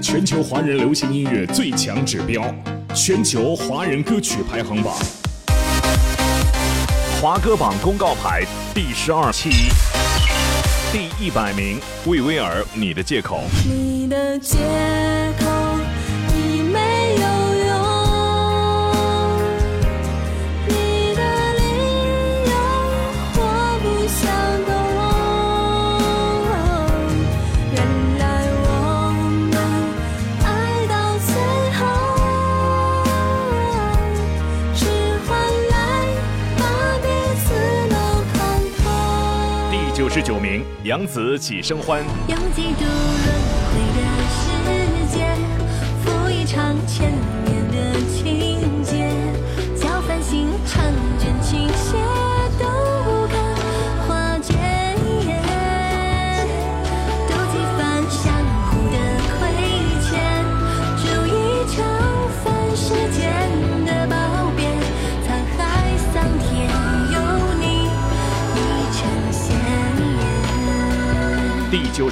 全球华人流行音乐最强指标，全球华人歌曲排行榜，华歌榜公告牌第十二期，第一百名，魏威尔，你的借口。你的借口。十九名，杨紫几生欢。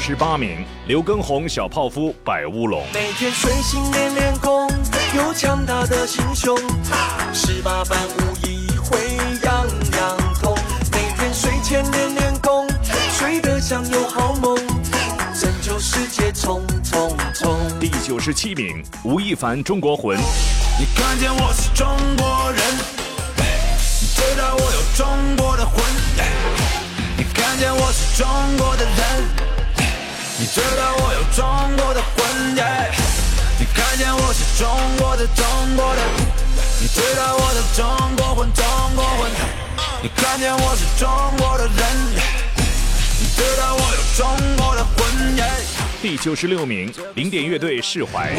十八名，刘畊宏小泡芙百乌龙。每天睡醒练练功，有强大的心胸，十八般武艺会样样通。每天睡前练练功，睡得香有好梦，拯救世界冲冲冲。第九十七名，吴亦凡中国魂。你看见我是中国人，你知道我有中国的魂。你看见我是中国的人，你知道我有中国的魂。你看见我是中国的中国的，你知道我的中国魂，中国魂。你看见我是中国的人，你知道我有中国的魂。第九十六名，零点乐队释怀。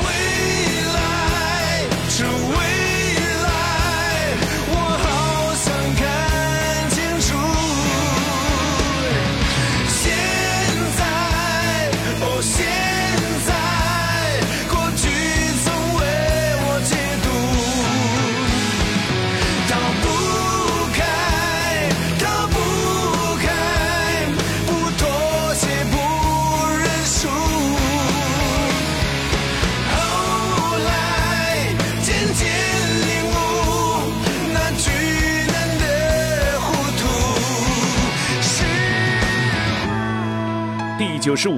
首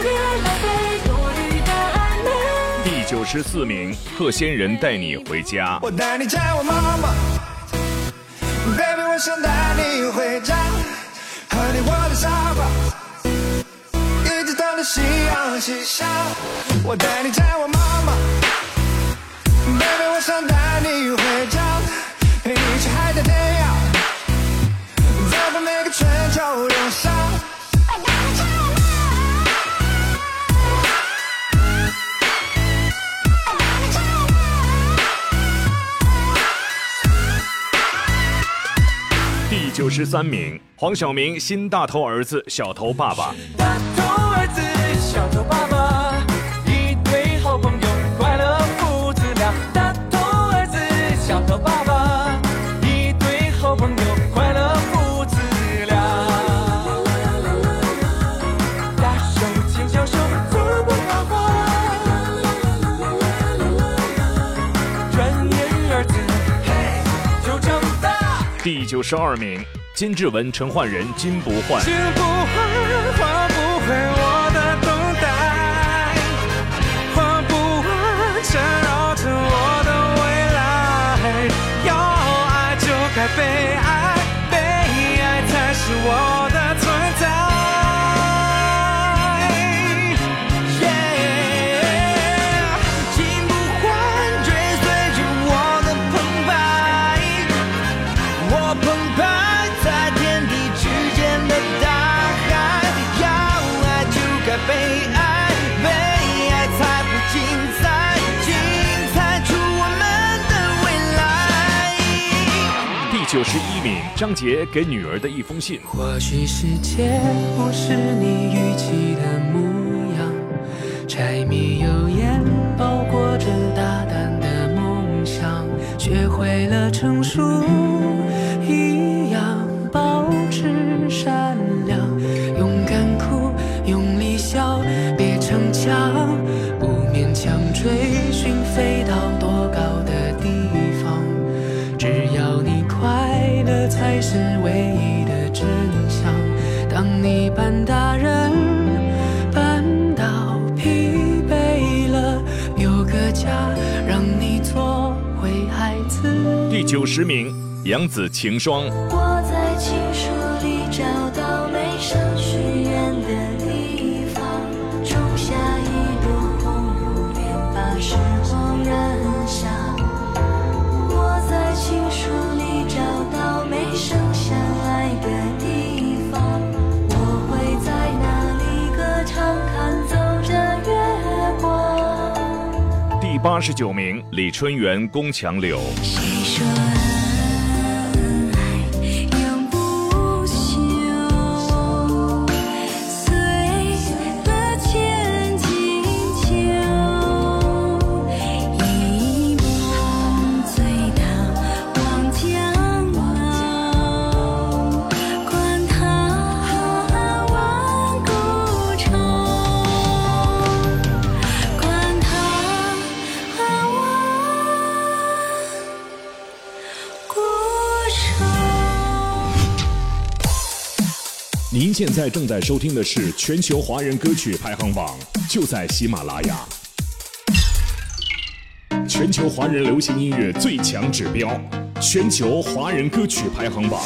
歌浪费多余的暧昧。第九十四名，贺仙人带你回家。我带你见我妈妈想带你回家，和你窝在沙发，一直等到夕阳西下。我带你见我妈妈，baby，我想带你回家，陪你去海角天涯，走过每个春秋冬夏。九十三名，黄晓明新大头儿子小头爸爸。九十二名，金志文、陈奂仁《金不换》。金不换，换不回我的等待，换不完缠绕着我的未来。要爱就该被爱，被爱才是我九十一名，张杰给女儿的一封信。或许世界不是你预期的模样，柴米油盐包裹着大胆的梦想，学会了成熟大人，搬到疲惫了，有个家让你做回孩子。第九十名，杨紫《晴霜》。我在八十九名，李春源《宫墙柳》。谁说现在正在收听的是全球华人歌曲排行榜，就在喜马拉雅。全球华人流行音乐最强指标，全球华人歌曲排行榜。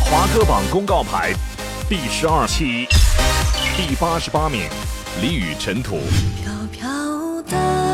华歌榜公告牌第十二期，第八十八名，李宇尘土。飘飘荡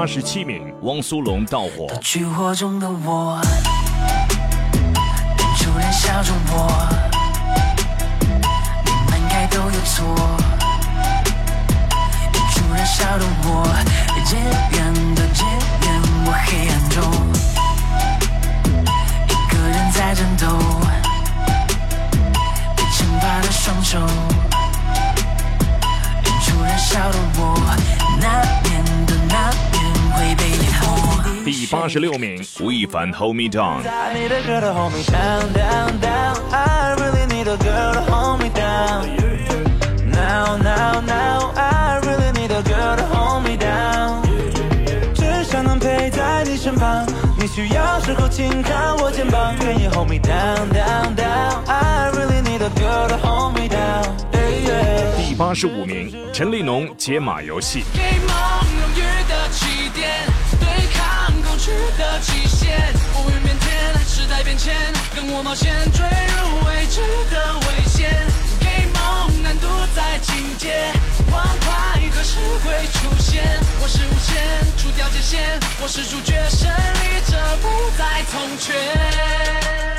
八十七名，汪苏泷《到火》。炬火中的我，to hold me down. 只想能陪在你身旁，你需要时候轻看我肩膀，愿意 hold me down, down, down. I really need a girl to hold me down. Yeah, yeah. 第八十五名，陈立农《解码游戏》。给梦永远的起点，对抗固执的极限。乌云变天，时代变迁，跟我冒险坠入未知的危险。给梦难度在境界，欢快何时会出现？我是无限，除掉界限，我是主角，胜利者不再从缺。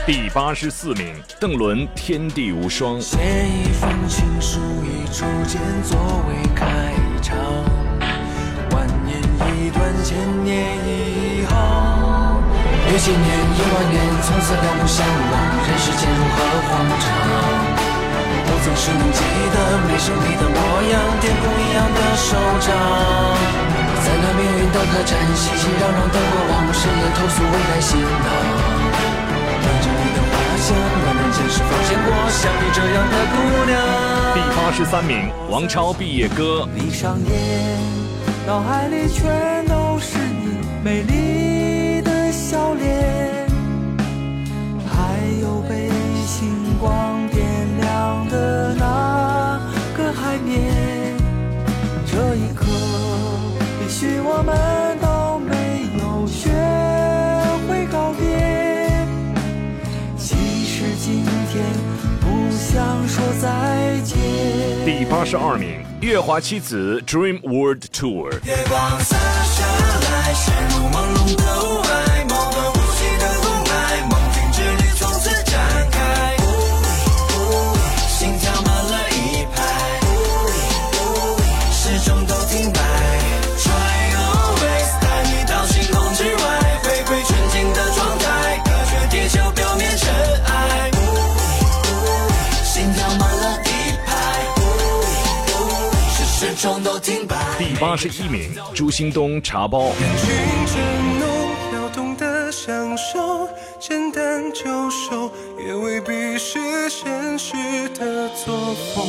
第八十四名，邓伦《天地无双》。写一封情书，以初见作为开场，千年以后。有些年，有万年，从此两不相忘，人世间如何荒唐？我总是能记得眉手你的模样，天空一样的手掌。在那命运的客栈，熙熙攘攘的过往，深夜投宿，未来行囊。闻着你的花香，我人间是否见过像你这样的姑娘？第八十三名，王超毕业歌。闭上眼，脑海里全都美丽的笑脸，还有被星光点亮的那个海面。这一刻，也许我们都没有学会告别。其实今天不想说再见。第八十二名，月华妻子 Dream World Tour。月光洒下来，陷入朦胧的雾霭，第八十一名，朱星东茶包。人群震动，要懂得享受，简单就收，也未必是现实的作风。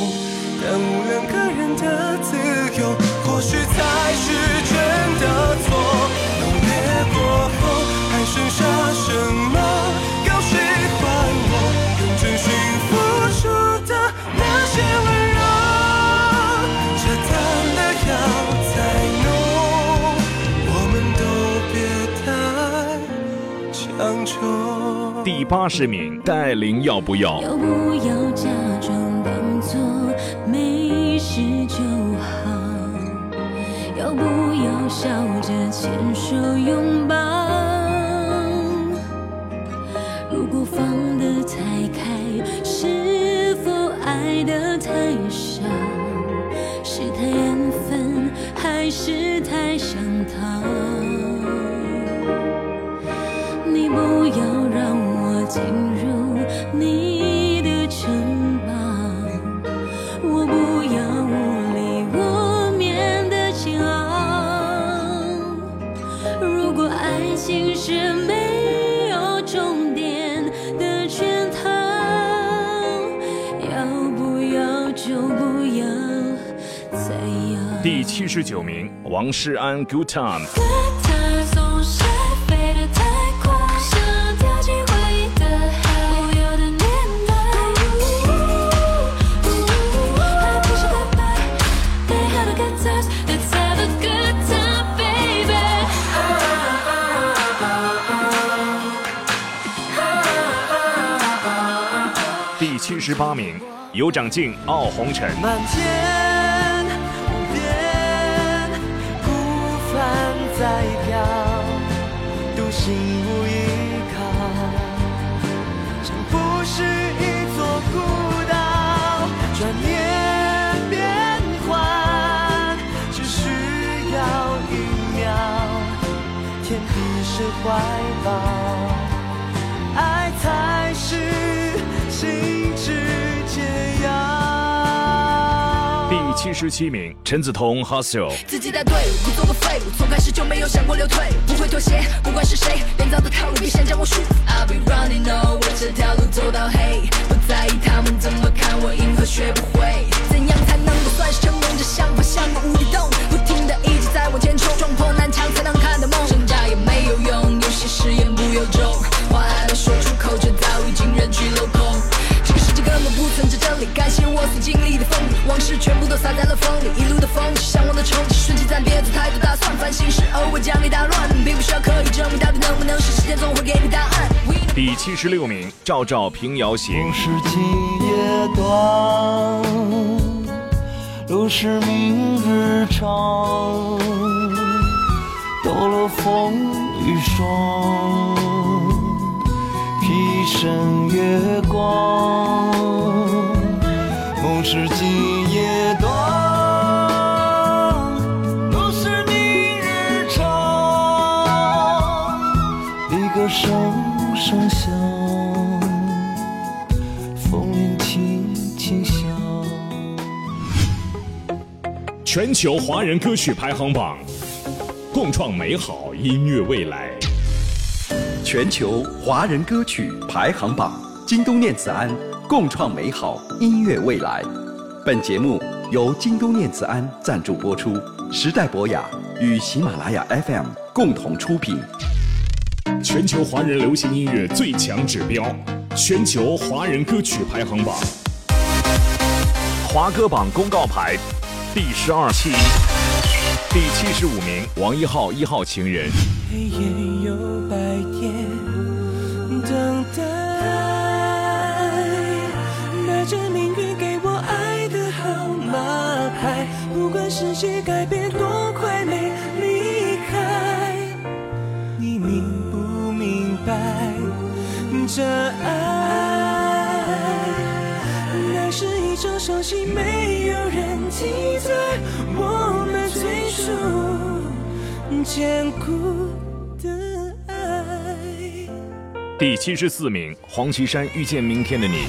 耽误两个人的自由，或许才是真的错。浓烈过后，还剩下八十名，戴琳要不要？要不要假装当作没事就好？要不要笑着牵手拥抱？如果放得太开，是否爱得太少？是太安分，还是太想逃？你不要进入你的城堡，我不要无力无眠的煎熬。如果爱情是没有终点的圈套，要不要就不要再要。第七十九名，王诗安 Good Time。第七十八名，有长进傲红尘。漫天无边，孤帆在飘，独行无十七名，陈梓彤 Hustle。自己带队伍，不做个废物，从开始就没有想过流退，不会妥协，不管是谁编造的套路，别想将我束缚。I'll be running on，我这条路走到黑，不在意他们怎么看我，银河学不会。怎样才能够算是成功？这想法像个无底洞，不停的一直在往前冲，撞破南墙才能看到梦。挣扎也没有用，有些誓言不由衷，话还没说出口，就早已经人去楼空。这个世界根本不存在真理，感谢我所经历的风雨，往事全部都洒在了风里，一路的风起，向往的憧憬，顺其自然，别做太多打算，烦心事偶尔将你打乱，并不需要刻意证明到底能不能是，时间总会给你答案。第七十六名，赵照平遥行。是今夜短，路是明日长，抖落风雨霜，披身月光，梦是今声声响，风铃轻轻响。全球华人歌曲排行榜，共创美好音乐未来。全球华人歌曲排行榜，京东念慈庵共创美好音乐未来。本节目由京东念慈庵赞助播出，时代博雅与喜马拉雅 FM 共同出品。全球华人流行音乐最强指标，全球华人歌曲排行榜，华歌榜公告牌第十二期，第七十五名，王一浩一号情人。黑夜有白天等待，拿着命运给我爱的号码牌，不管世界改变这爱，那是一场伤心，没有人记载，我们最初坚固的爱。第七十四名，黄绮珊《遇见明天的你》。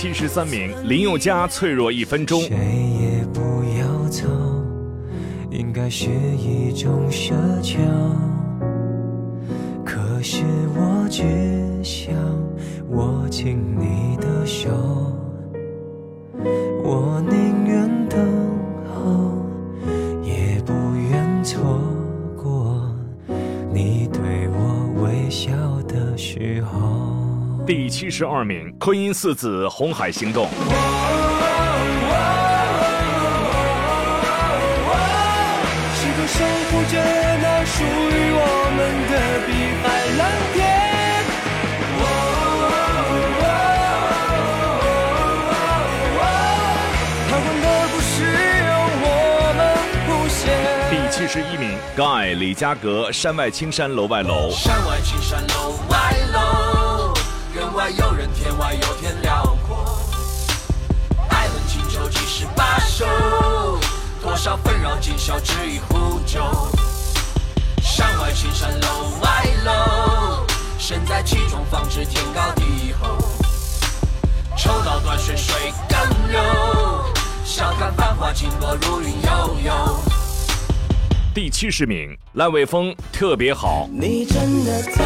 七十三名，林宥嘉《脆弱一分钟》。谁也不要走，应该是一种奢求。可是我只想握紧你的手，七十二名，昆音四子《红海行动》。时刻守护着那属于我们的碧海蓝天。彷徨的不是由我们谱写。第七十一名，盖李佳格《山外青山楼外楼》。外有天辽阔。爱恨情仇几十把手，多少纷扰今宵只一壶酒。山外青山楼外楼，身在其中方知天高地厚。抽刀断水水更流，笑看繁华尽落如云悠悠。第七十名，烂尾峰《特别好》。你真的特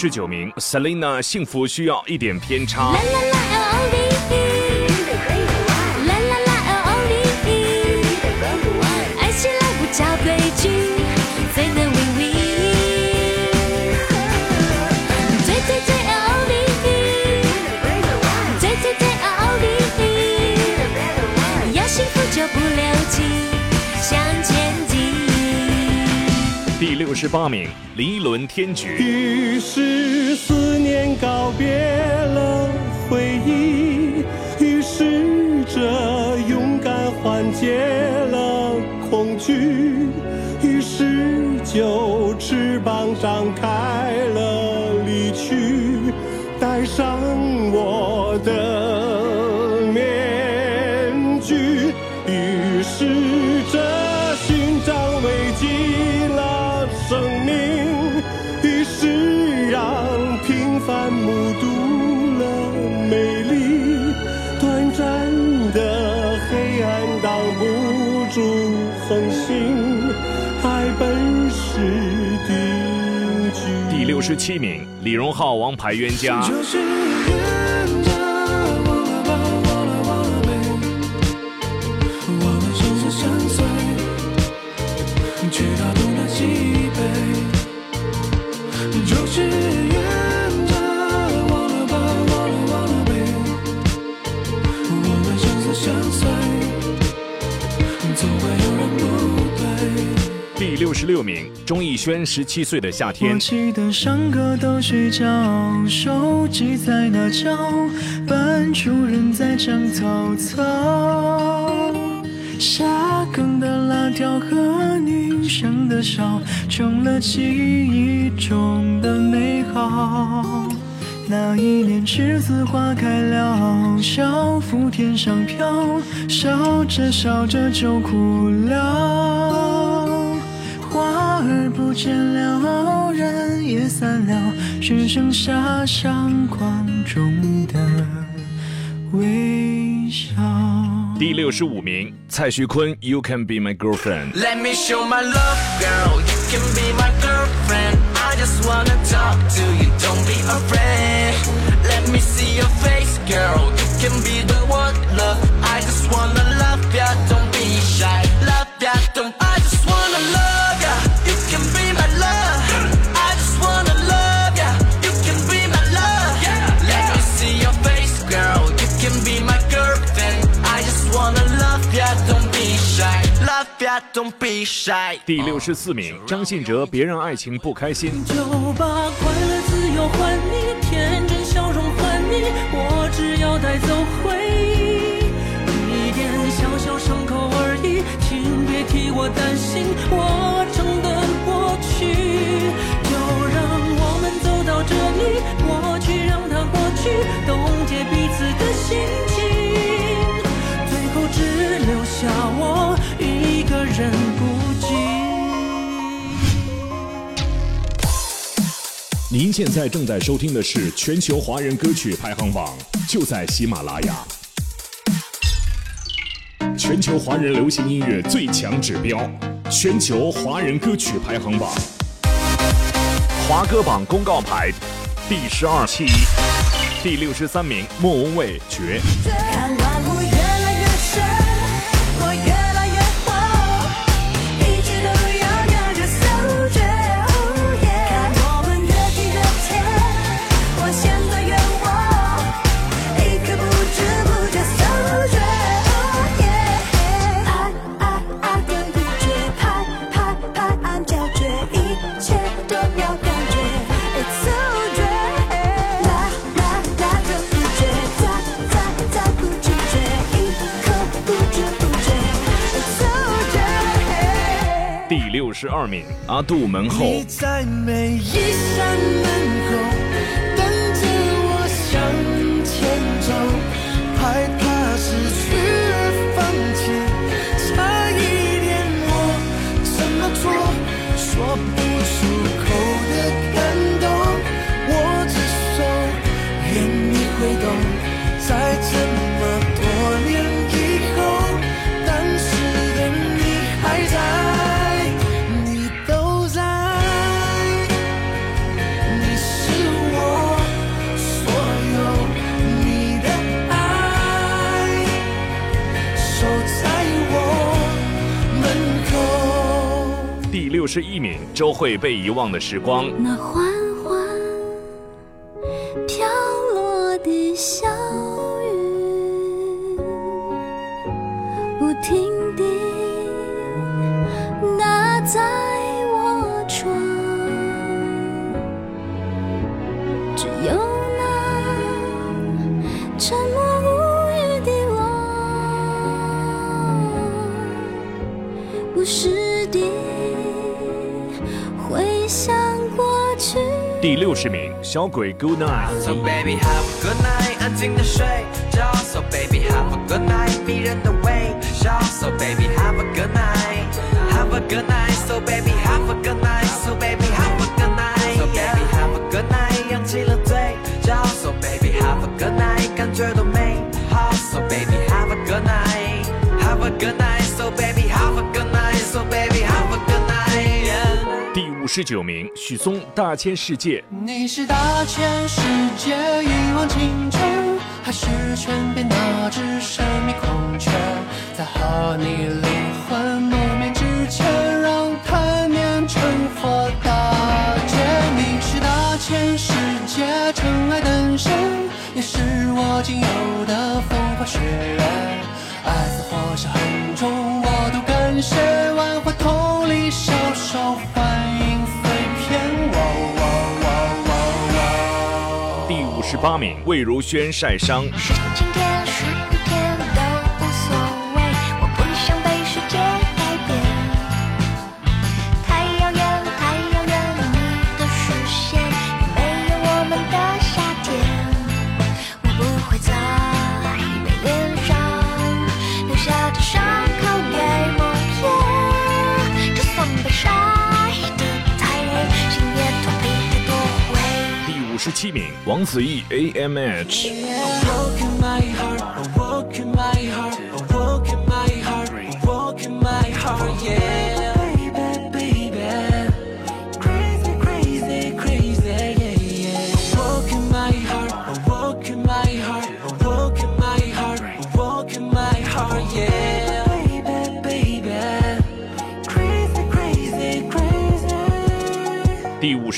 十九名，Selina《幸福需要一点偏差》。不，留情，向前。六十八名，林依轮《天局》。于是思念告别了回忆，于是这勇敢缓解了恐惧，于是就翅膀张开了离去，带上我的生死相随，总会有人不对。第六十六名，钟逸轩《十七岁的夏天我》。记得上课都睡觉，手机在那叫，班主任在讲曹操。下课的辣条和女生的笑，成了记忆中的美好。那一年栀子花开了，小腹天上飘，笑着笑着就哭了。见了，人也散了，只剩下相框中的微笑。第六十五名，蔡徐坤《You Can Be My Girlfriend》。Let me show my love, girl. You can be my girlfriend. I just wanna talk to you, don't be afraid. Let me see your face, girl. You can be the one, love. Don't be shy. 第六十四名，张信哲《别让爱情不开心》。就把快乐、自由还你，天真笑容还你，我只要带走回忆，一点小小伤口而已，请别替我担心，我人孤寂。您现在正在收听的是全球华人歌曲排行榜，就在喜马拉雅。全球华人流行音乐最强指标，全球华人歌曲排行榜，华歌榜公告牌第十二期，第六十三名，莫文蔚《绝》。六十二名，阿杜门后。是。一敏，周蕙《被遗忘的时光》。小鬼 Good Night。 So baby have a good night，安静的睡觉。So baby have a good night，迷人的微笑。So baby have a good night，have a good night。So baby have a good night，So baby have a good night。So baby have a good night，扬起了嘴角。 感觉都美好。So baby have a good night, have a good night. So baby have a good night, so baby have a good night. 五十九名，许嵩《大千世界》。你是大千世界一往情深，还是全变那只神秘孔雀？在和你灵魂诺面之前，让贪念成佛大劫。你是大千世界尘埃诞生，也是我仅有的风花雪月。爱似火烧很重，我都感谢万花筒里小手环十八名，魏如萱《晒伤》。十七名王子异 amh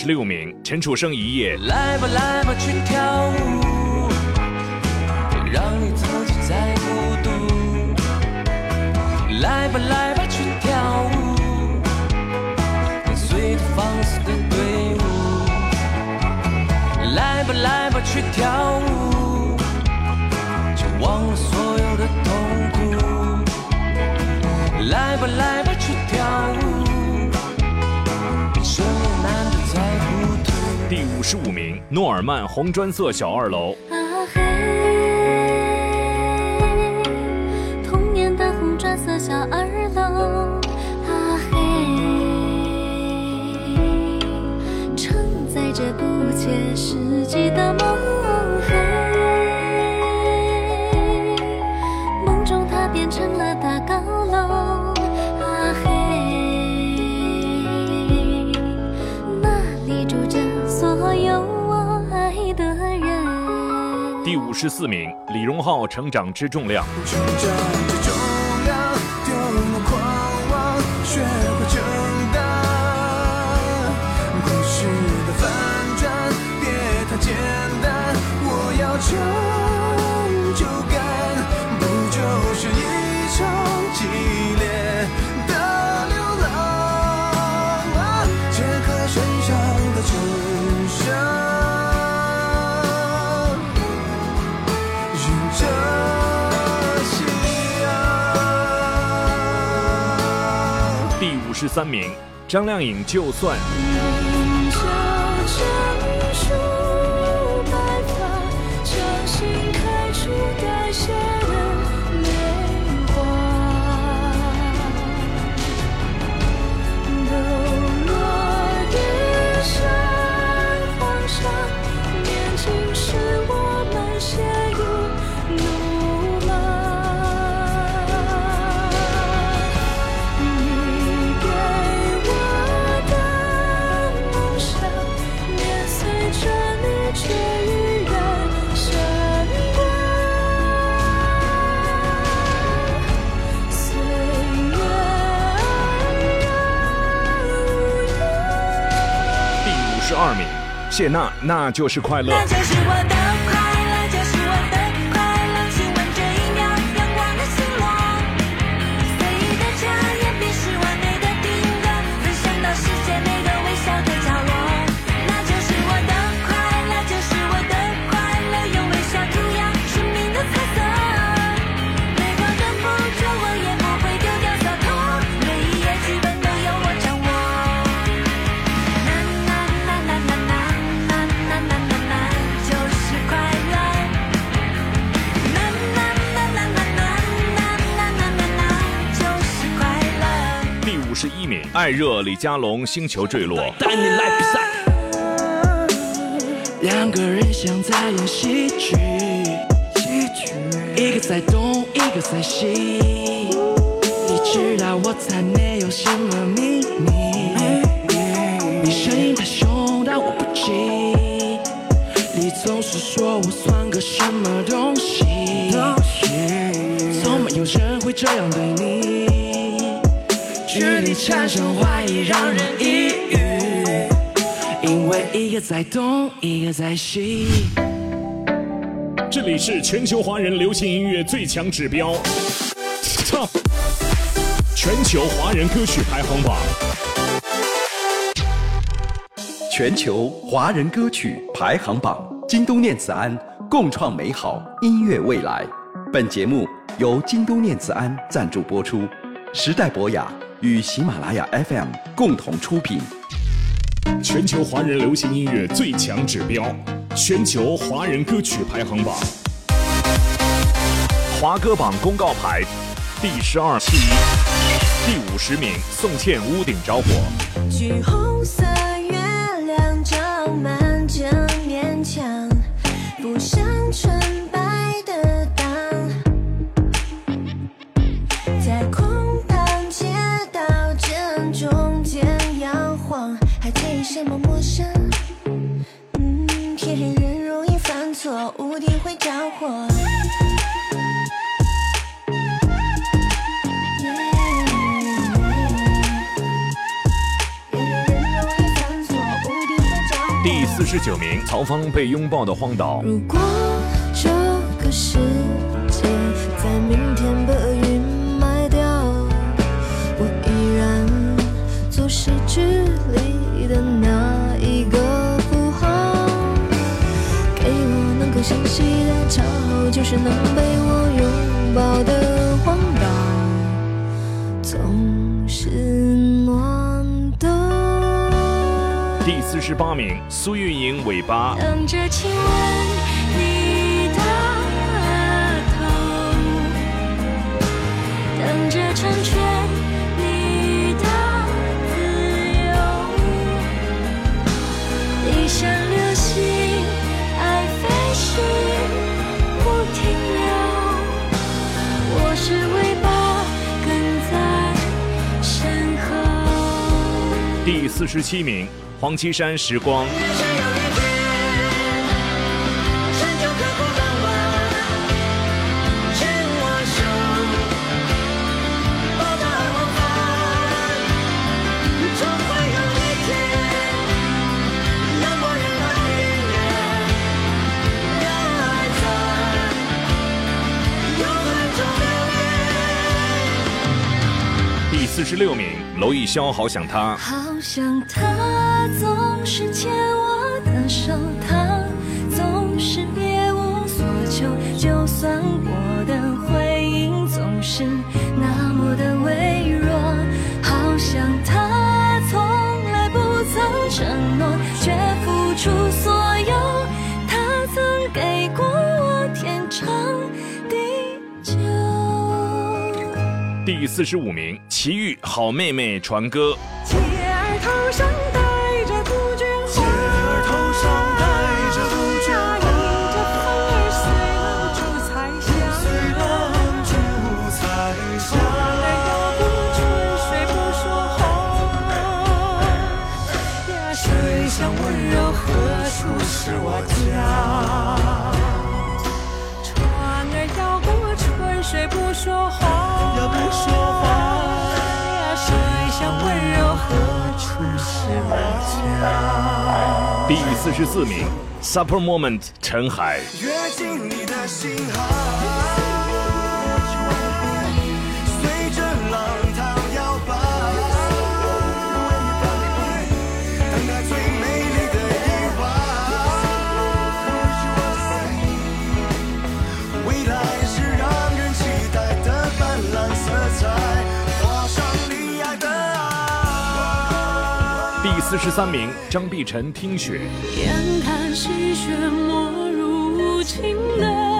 十六名，陈楚生《一夜》。来吧来吧，去跳舞，让你自己再孤独。来吧来吧，去跳舞，跟随着放肆的队伍。来吧来吧，去跳舞，就忘了所有的痛苦。来吧来吧，去跳舞，第五十五名，诺尔曼《红砖色小二楼》。啊嘿，童年的红砖色小二楼，啊嘿，承载着不切实际的梦，十四名，李荣浩《成长之重量》。成长的重量，十三名，张靓颖《就算》。十二名，谢娜《那就是快乐》。艾热李佳隆《星球坠落》。带你来比赛。两个人像在演喜剧，一个在东，一个在西。你知道我才没有什么秘密。你声音太凶，但我不急。你总是说我算个什么东西？从没有人会这样对你，距离产生怀疑，让人抑郁。因为一个在东，一个在西。这里是全球华人流行音乐最强指标，Top 全球华人歌曲排行榜。全球华人歌曲排行榜，京东念慈庵共创美好音乐未来。本节目由京东念慈庵赞助播出，时代博雅与喜马拉雅 FM 共同出品。全球华人流行音乐最强指标，全球华人歌曲排行榜，华歌榜公告牌第十二期，第五十名，宋茜《屋顶着火》。橘红色九名，曹芳被拥抱的荒岛。如果这个世界在明天被云埋掉，我依然做诗句里的那一个符号，给我能够欣喜的骄傲，就是能被我拥抱的四十八名，苏运莹尾巴。等着亲吻你的额头，等着成全你的自由。你像流星，爱飞行不停留。我是尾巴，跟在身后。第四十七名，黄绮珊时光。第四十六名，娄艺潇好想他。好想他总是牵我的手，他总是别无所求，就算我的回应总是那么的微弱，好像他从来不曾承诺，却付出所有，他曾给过我天长地久。第四十五名，齐豫好妹妹传歌。第四十四名，Super Moment 陈海。跃进你的心海，四十三名，张碧晨听雪。眼看细雪没入无情的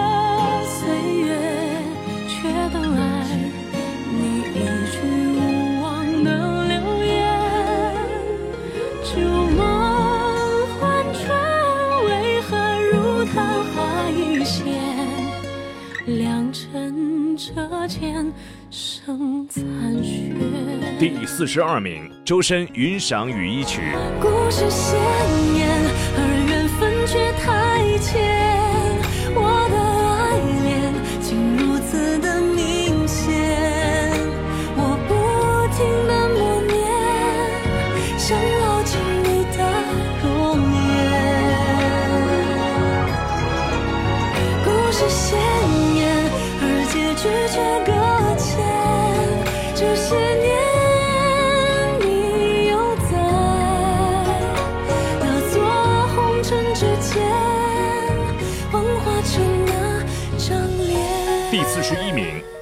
第四十二名，周深《云裳羽衣曲》。故事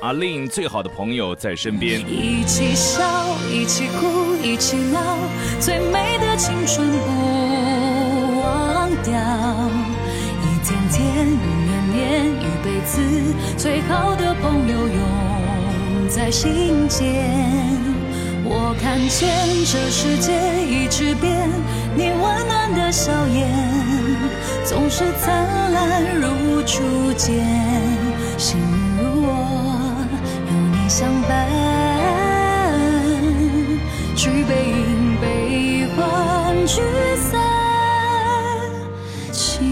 阿令《最好的朋友在身边》。一起笑，一起哭，一起闹，最美的青春不忘掉。一天天，一年年，一辈子，最好的朋友永在心间。我看见这世界一直变，你温暖的笑颜总是灿烂如初见。相伴，举杯饮悲欢聚散，情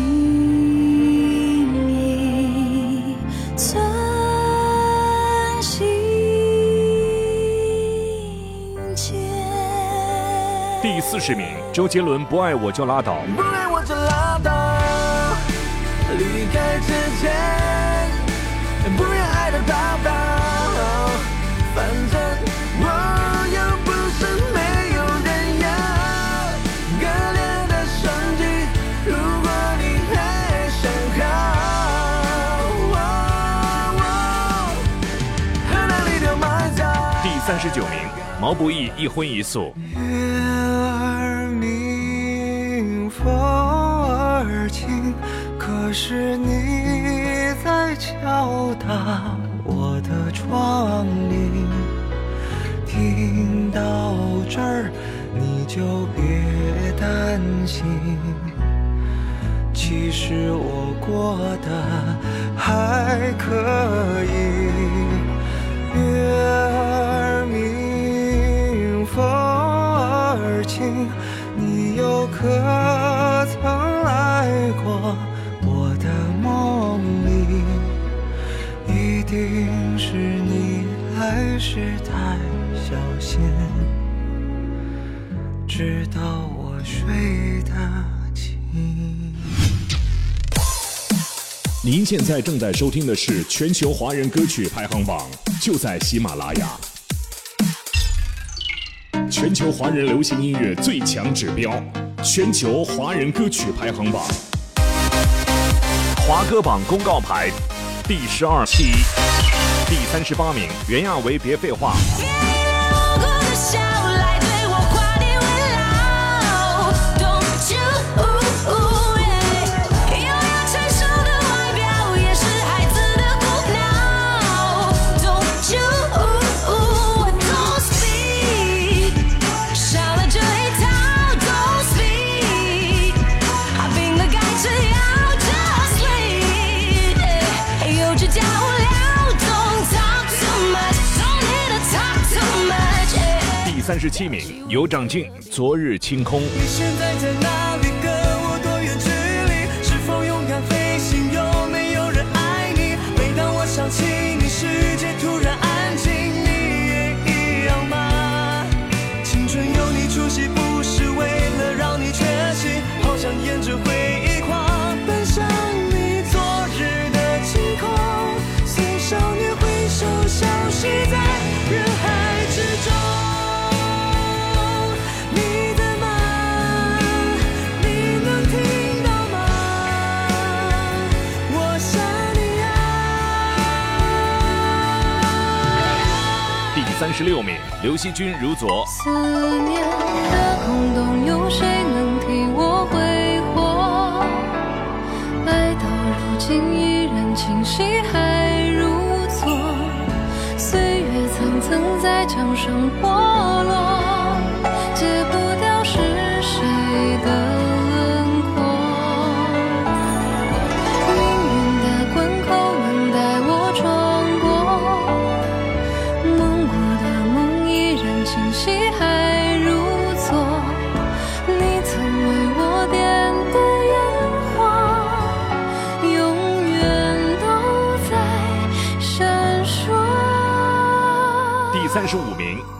谊存心间。第四十名，周杰伦《不爱我就拉倒》。不爱我就拉倒，离开之前，十九名，毛不易《一荤一素》。月儿明，风儿轻，可是你在敲打我的窗棂。听到这儿，你就别担心，其实我过得还可以。可曾来过我的梦里？一定是你来时太小心，直到我睡得轻。您现在正在收听的是全球华人歌曲排行榜，就在喜马拉雅。全球华人流行音乐最强指标，全球华人歌曲排行榜。华歌榜公告牌第十二期，第三十八名，袁娅维《别废话》。三十七名，尤长靖《昨日清空》。十六名，刘惜君《如昨》。思念的空洞，有谁能替我挥霍？爱到如今依然清晰还如昨，岁月层层在墙上剥落，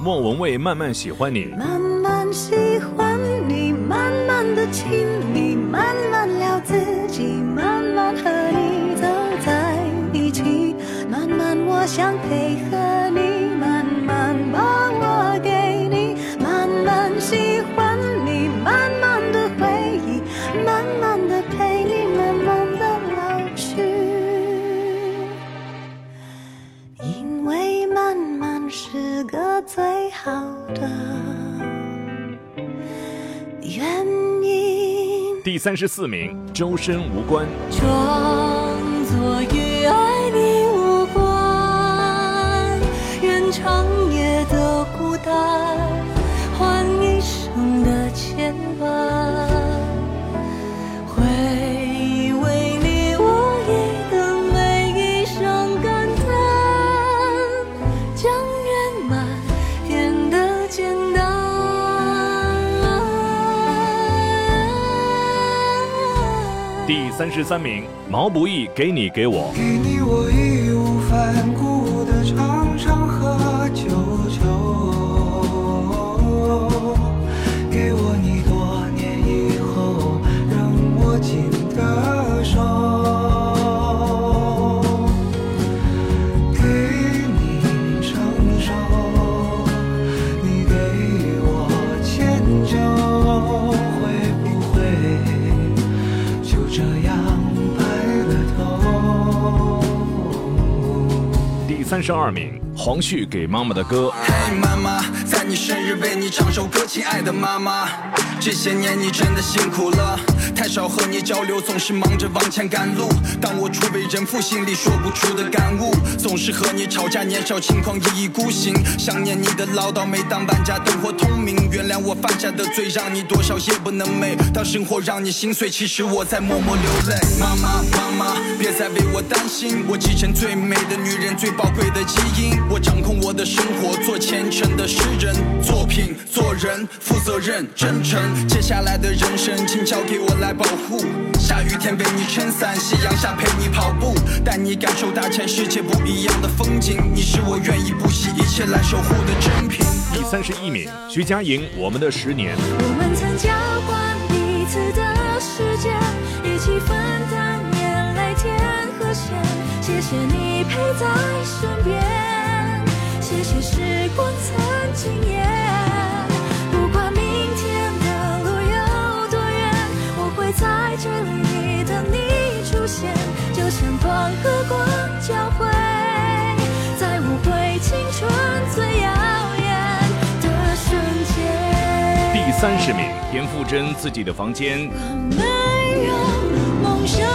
莫文蔚《慢慢喜欢你》。慢慢喜欢你，慢慢的亲密，慢慢聊自己，慢慢和你走在一起，慢慢我想配合三十四名，周深《无关》。装作与爱你无关，愿长夜的孤单换一生的牵绊。三十三名，毛不易《给你给我》。三十二名，黄旭给妈妈的歌。嘿，妈妈，在你生日为你唱首歌，亲爱的妈妈，这些年你真的辛苦了，太少和你交流，总是忙着往前赶路。当我初为人父，心里说不出的感悟，总是和你吵架，年少轻狂，一意孤行，想念你的唠叨，每当搬家灯火通明，原谅我犯下的罪，让你多少夜不能寐。当生活让你心碎，其实我在默默流泪。妈妈，妈妈，别再为我担心，我继承最美的女人最宝贵的基因，我掌控我的生活，做虔诚的诗人，作品，做人，负责任，真诚。接下来的人生，请交给我来保护。下雨天为你撑伞，夕阳下陪你跑步，带你感受大千世界不一样的风景。你是我愿意不惜一切来守护的珍品。第三十一名，徐佳莹《我们的十年》。我们曾交换彼此的时间，一起分担眼泪甜和咸。谢谢你陪在身边，现，就像光和光交汇，在无悔青春最耀眼的瞬间。第三十名，田馥甄自己的房间。没有梦想，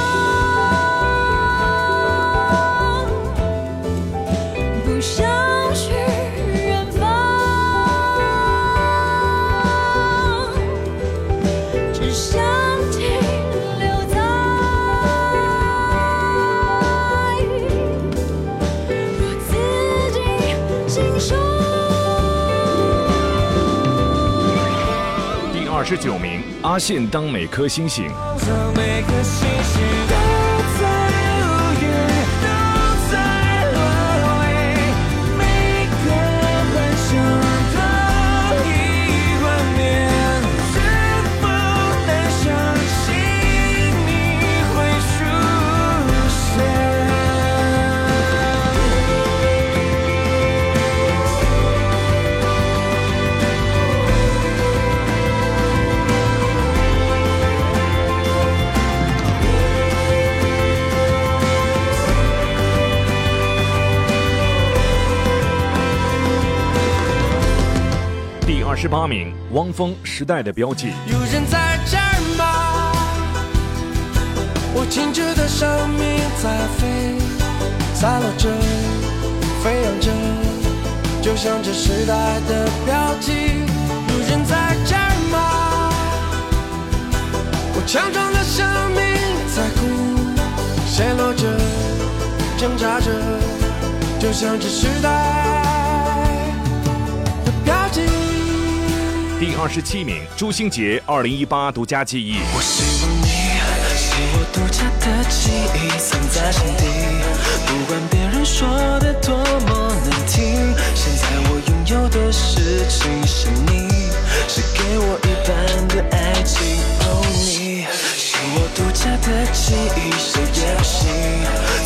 十九名，阿信《当每颗星星》。十八名，汪峰《时代的标记》。有人在这儿吗？我静止的生命在飞，散落着，飞扬着，就像这时代的标记。有人在这儿吗？我强壮的生命在哭，陷落着，挣扎着，就像这时代第二十七名，朱星杰《二零一八独家记忆》。我希望你是我独家的记忆，藏在心底。不管别人说的多么难听，现在我拥有的事情是你，是给我一半的爱情。哦，你是我独家的记忆，谁也不行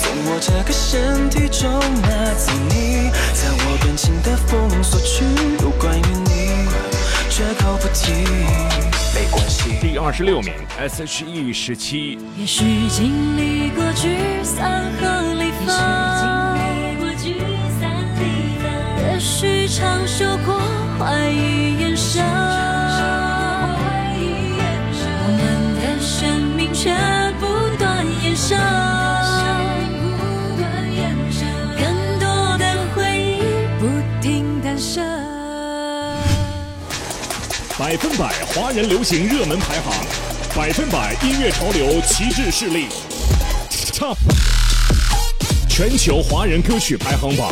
从我这个身体中拿走你，在我感情的封锁区，有关于你，绝口不提。没关系。第二十六名，S.H.E 十七，也许经历过聚散和离分，也许尝受过怀疑眼神，百分百华人流行热门排行，百分百音乐潮流旗帜势力差全球华人歌曲排行榜，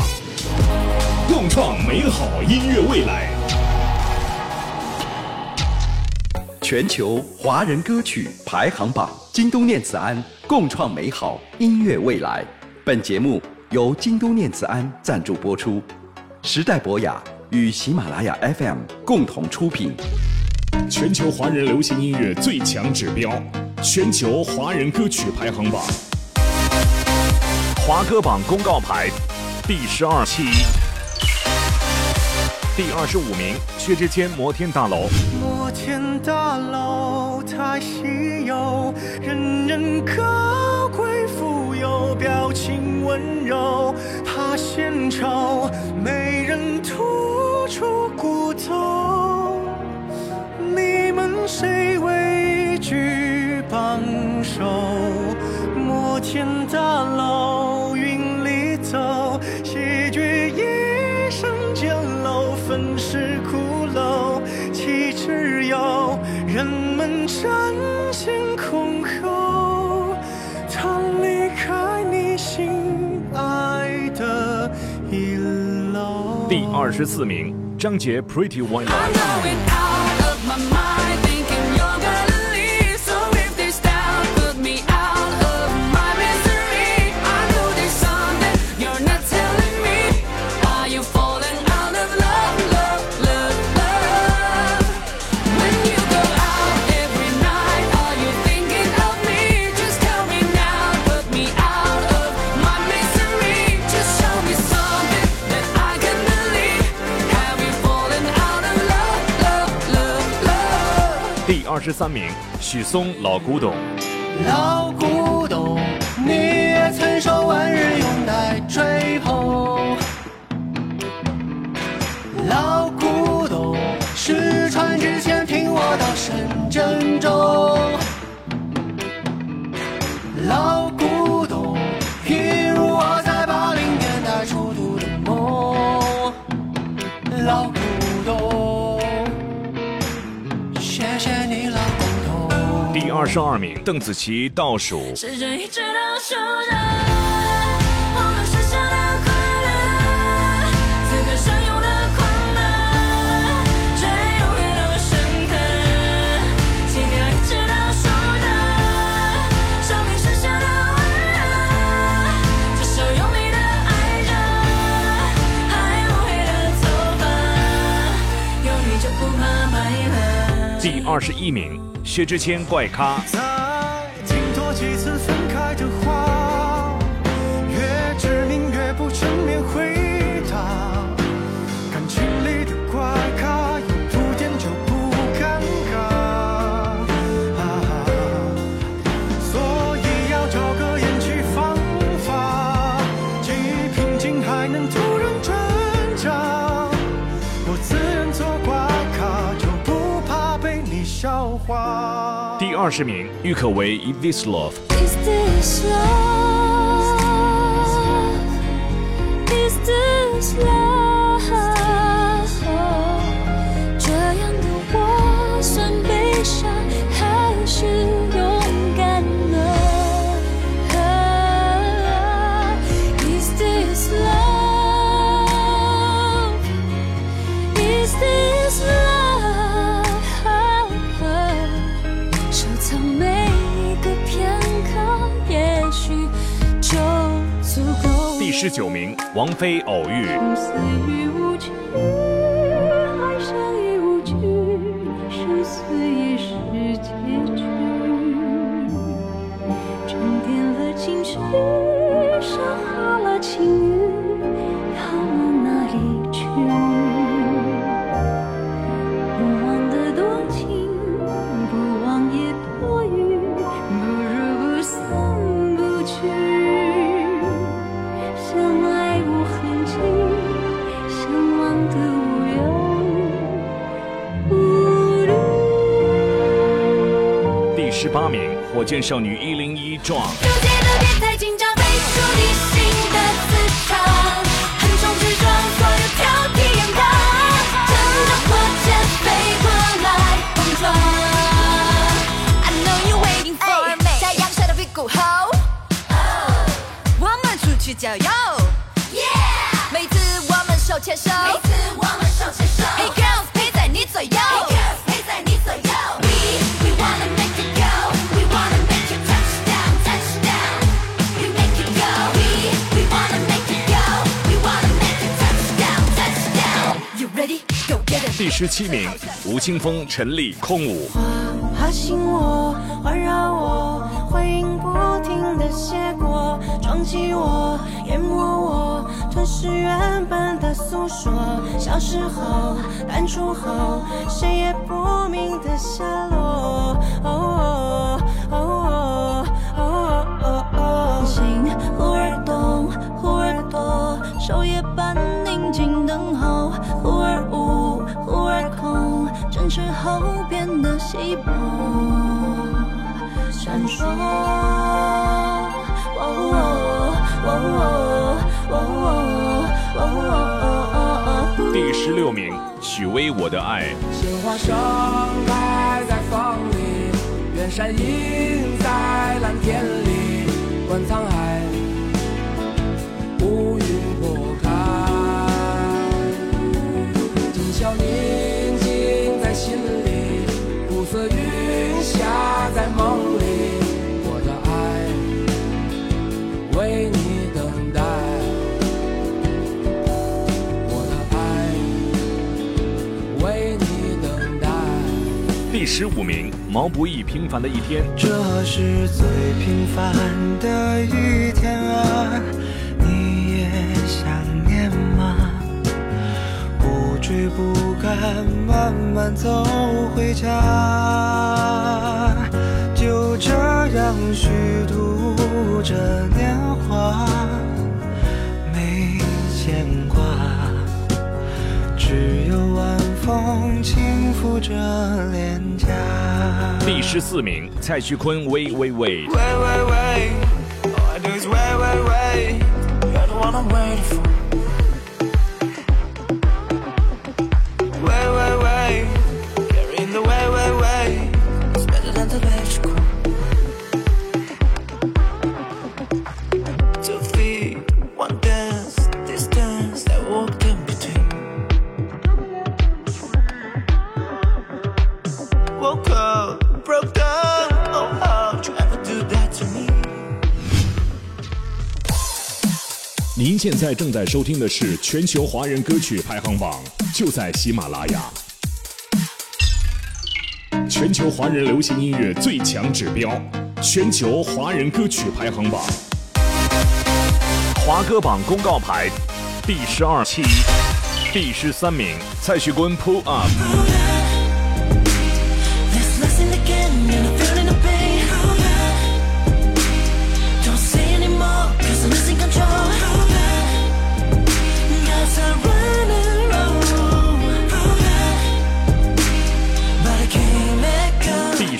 共创美好音乐未来。全球华人歌曲排行榜，京东念慈庵共创美好音乐未来。本节目由京东念慈庵赞助播出，时代博雅与喜马拉雅 FM 共同出品。全球华人流行音乐最强指标，全球华人歌曲排行榜，华歌榜公告牌第十二期，第二十五名，薛之谦《摩天大楼》。摩天大楼太稀有，人人高贵富有，表情温柔，怕献丑，没人突出骨头。你们谁畏惧榜首？摩天大楼云里走，戏剧一生简陋，粉饰骷髅，岂只有人们争二十四名，张杰《Pretty One 十三名，许嵩《老古董》。老古董，你也曾受万人拥戴追捧。老古董，失传之前听我到深圳中。老二十二名，邓紫棋《倒数》。时针一直倒数着二十一名，薛之谦《怪咖》。二十名，郁可唯《If This Love》。 Is this love? Is this love? 十九名，王菲《偶遇》。火箭少女一零一壮。纠结的别太紧张，飞出你心的磁场，横冲直撞，所有挑剔掩挡，乘着火箭飞过来碰撞。太阳晒到屁股后，我们出去郊游。Yeah，每次我们手牵手，每次我们手牵手。Hey girls，陪在你左右。第十七名，吴青峰、陈粒、空舞。爬醒我，环绕我，回音不停的写过，撞击我，淹没我，吞噬原本的诉说。小时候，淡出后，谁也不明的下落。哦哦寂寞闪烁。第十六名，许巍《我的爱》。十五名，毛不易《平凡的一天》。这是最平凡的一天啊，你也想念吗？不追不赶，慢慢走回家，就这样虚度着年华，没牵挂，只有晚风轻拂着脸。第十四名，蔡徐坤《喂喂喂》。现在正在收听的是全球华人歌曲排行榜，就在喜马拉雅。全球华人流行音乐最强指标，全球华人歌曲排行榜。华歌榜公告牌第十二期，第十三名，蔡徐坤《Pull Up》。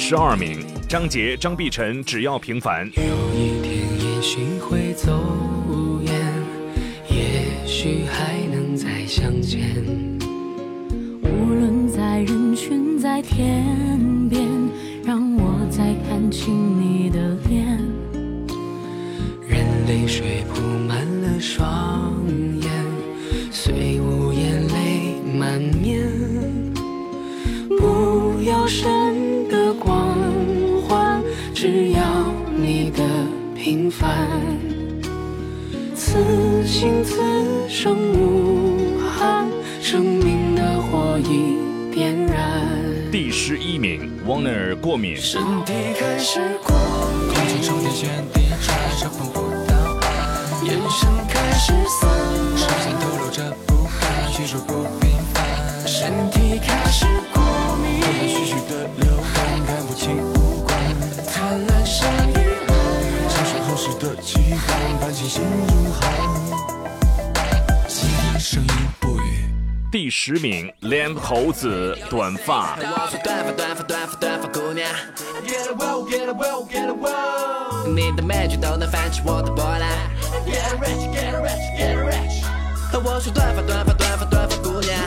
十二名，张杰、张碧晨《只要平凡》。有一天也许会走远，也许还能再相见。无论在人群，在天边，让我再看清你的脸。任泪水铺满了双眼，此情此生无憾，生命的火已点燃。第十一名，汪奈尔《过敏》。身体开始狂，空气充电线地穿手碰不到岸，眼神开始散漫，视线透露着不甘，叙述不平凡，身体开始过敏，断断续续的流汗，看不清五官，贪婪下雨后，上升后时的心里声音不语。第十名，莲猴子短发。你的美剧都能泛起我的波澜，Get rich get rich get rich。我说短发短发短发短发姑娘。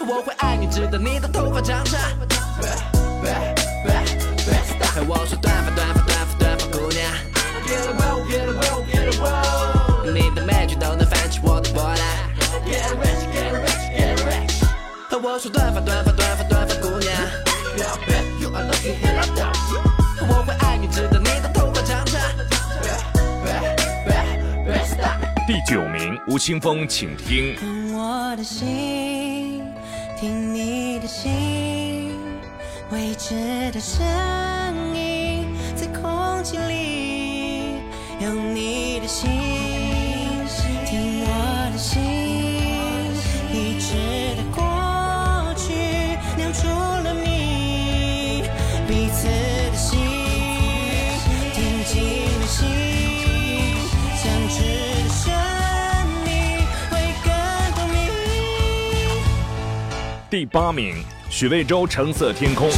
我会爱你直到你的头发长长。我说短发短发我说短发短发短发短发姑娘。我会爱你直到你的头发长长。第九名，吴青峰，请听。用我的心，听你的心，未知的声音在空气里。有你第八名，许魏洲，橙色天空。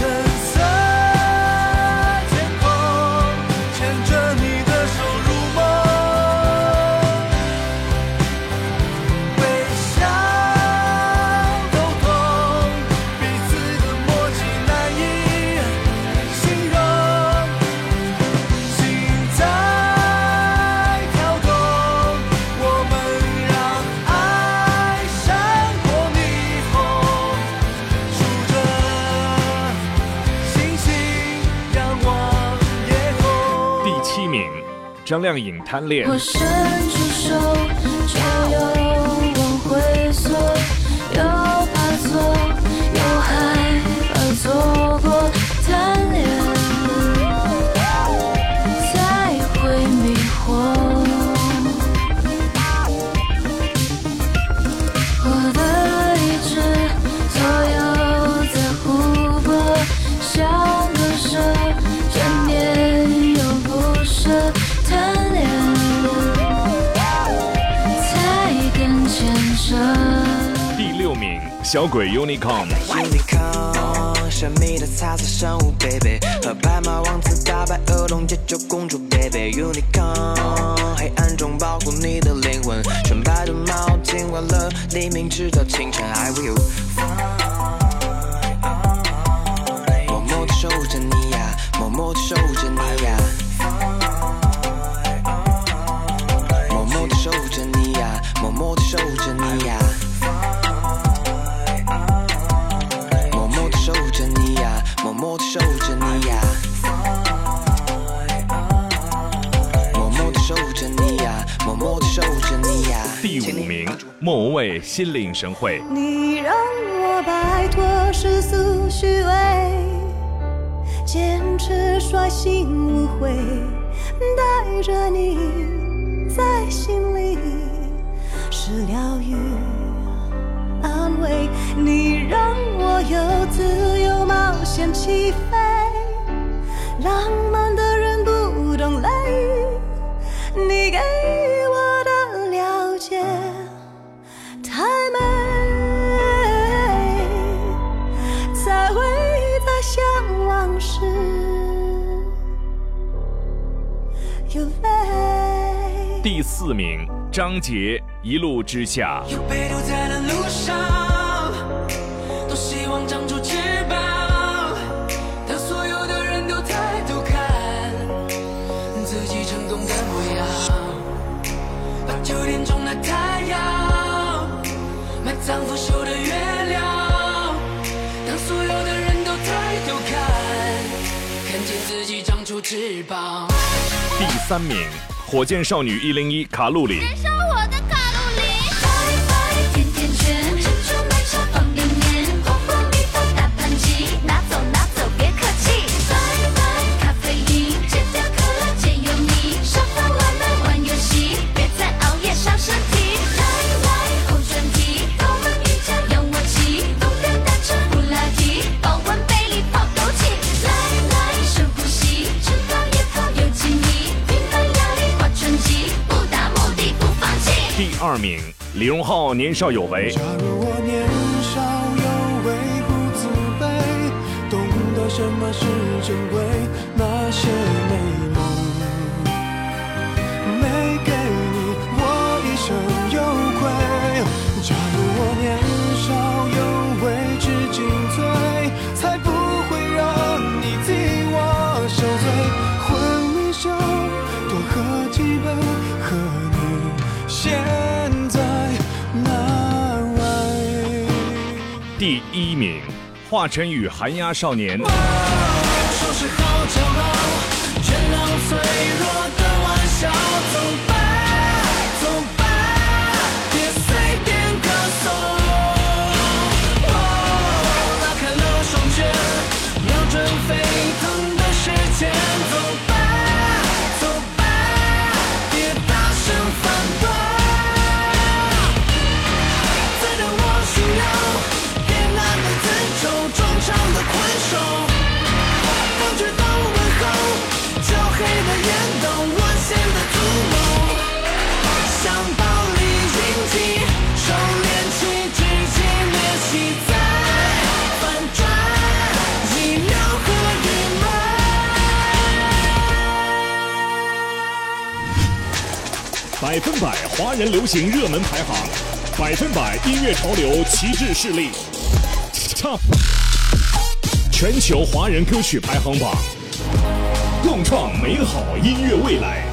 张靓颖，贪恋。我伸出手，小鬼 Unicorn。Unicorn，神秘的彩色生物，baby，和白马王子打败恶龙解救公主，baby。Unicorn，黑暗中保护你的灵魂，纯白的毛巾完了黎明直到清晨，I will。莫文蔚，心领神会。你让我摆脱世俗虚伪，坚持率性无悔，带着你在心里是疗愈安慰。你让我有自由冒险起飞，把九点钟的太阳埋葬腐朽的月亮，当所有的人都抬头看，看见自己长出翅膀。第三名，火箭少女一零一，卡路里。李荣浩年少有为。华晨宇寒鸦少年。百分百华人流行热门排行百分百音乐潮流旗帜势力。唱。全球华人歌曲排行榜共创美好音乐未来。